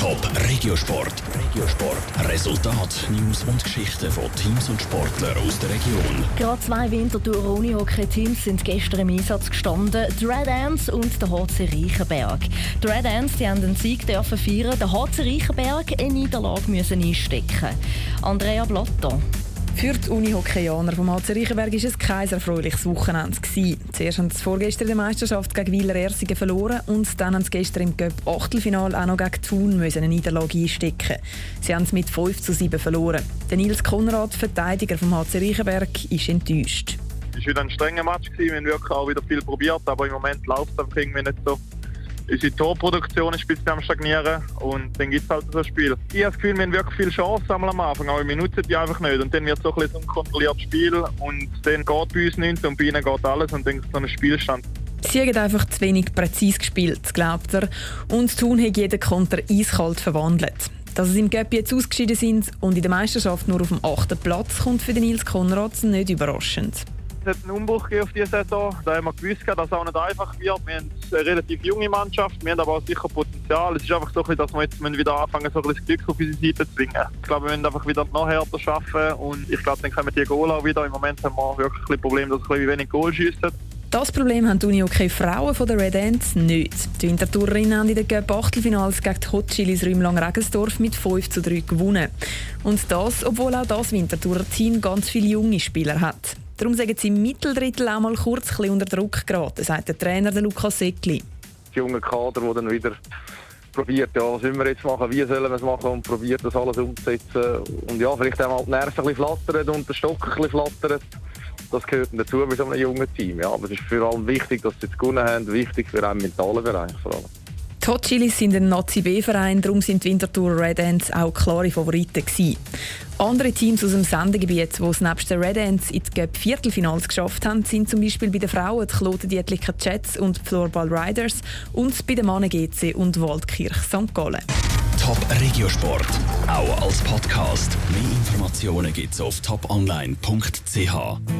Top Regiosport. Regiosport. Resultat, News und Geschichten von Teams und Sportlern aus der Region. Gerade zwei Winterthur Unihockey-Teams sind gestern im Einsatz gestanden. Die Red Ants und der HC Reichenberg. Die Red Ants die haben den Sieg dürfen feiern, der HC Reichenberg eine Niederlage müssen einstecken. Andrea Blatter. Für die Uni-Hockeyaner vom HC Reichenberg war es kein erfreuliches Wochenende. Zuerst haben sie vorgestern die Meisterschaft gegen Wieler Ersingen verloren und dann haben sie gestern im Cup Achtelfinal auch noch gegen Thun eine Niederlage einstecken. Sie haben es mit 5 zu 7 verloren. Der Nils Konrad, Verteidiger vom HC Reichenberg, ist enttäuscht. Es war wieder ein strenger Match, wir haben wirklich auch wieder viel probiert, aber im Moment läuft es einfach irgendwie nicht so unsere Torproduktion ist ein bisschen am Stagnieren und dann gibt es halt so ein Spiel. Ich habe das Gefühl, wir haben wirklich viel Chance am Anfang, aber wir nutzen die einfach nicht. Und dann wird es so ein bisschen unkontrolliertes Spiel und dann geht bei uns nichts und bei ihnen geht alles und dann ist es so ein Spielstand. Sie haben einfach zu wenig präzise gespielt, glaubt er. Und Thun hat jeden Konter eiskalt verwandelt. Dass sie im Göpp jetzt ausgeschieden sind und in der Meisterschaft nur auf dem achten Platz, kommt für den Nils Konrads nicht überraschend. Es hat einen Umbruch auf diese Saison. Da haben wir gewusst, dass es auch nicht einfach wird. Wir haben eine relativ junge Mannschaft, wir haben aber auch sicher Potenzial. Es ist einfach so, dass wir jetzt wieder anfangen, so ein bisschen Glück auf unsere Seite zu zwingen. Ich glaube, wir müssen einfach wieder noch härter arbeiten und ich glaube, dann wir die Goal auch wieder. Im Moment haben wir wirklich ein Problem, dass wir wenig Goal schiessen. Das Problem haben die Uni okay Frauen von der Red Ants nicht. Die Wintertourerinnen haben in den Cup Achtelfinals gegen die Hot Chilis Rümlang-Regensdorf mit 5 zu 3 gewonnen. Und das, obwohl auch das Wintertourer Team ganz viele junge Spieler hat. Darum sagen sie im Mitteldrittel auch mal kurz unter Druck geraten, sagt der Trainer Lukas Seckli. Die jungen Kader, die dann wieder probiert, ja, was sollen wir jetzt machen, wie sollen wir es machen und probiert das alles umzusetzen. Und ja, vielleicht auch mal die Nerven ein flattern und der Stock ein bisschen flattern. Das gehört dazu bei so einem jungen Team. Ja, aber es ist vor allem wichtig, dass sie es gewonnen haben, wichtig für einen mentalen Bereich vor allem. Die Hot Chilis sind ein Nazi-B-Verein, darum sind die Winterthur Red Ants auch klare Favoriten gewesen. Andere Teams aus dem Sendegebiet, die es nebst den Red Ants in die Viertelfinals geschafft haben, sind zum Beispiel bei den Frauen die Kloten-Dietliker Jets und die Floorball Riders und bei den Mannen GC und Waldkirch St. Gallen. Top Regiosport, auch als Podcast. Mehr Informationen gibt es auf toponline.ch.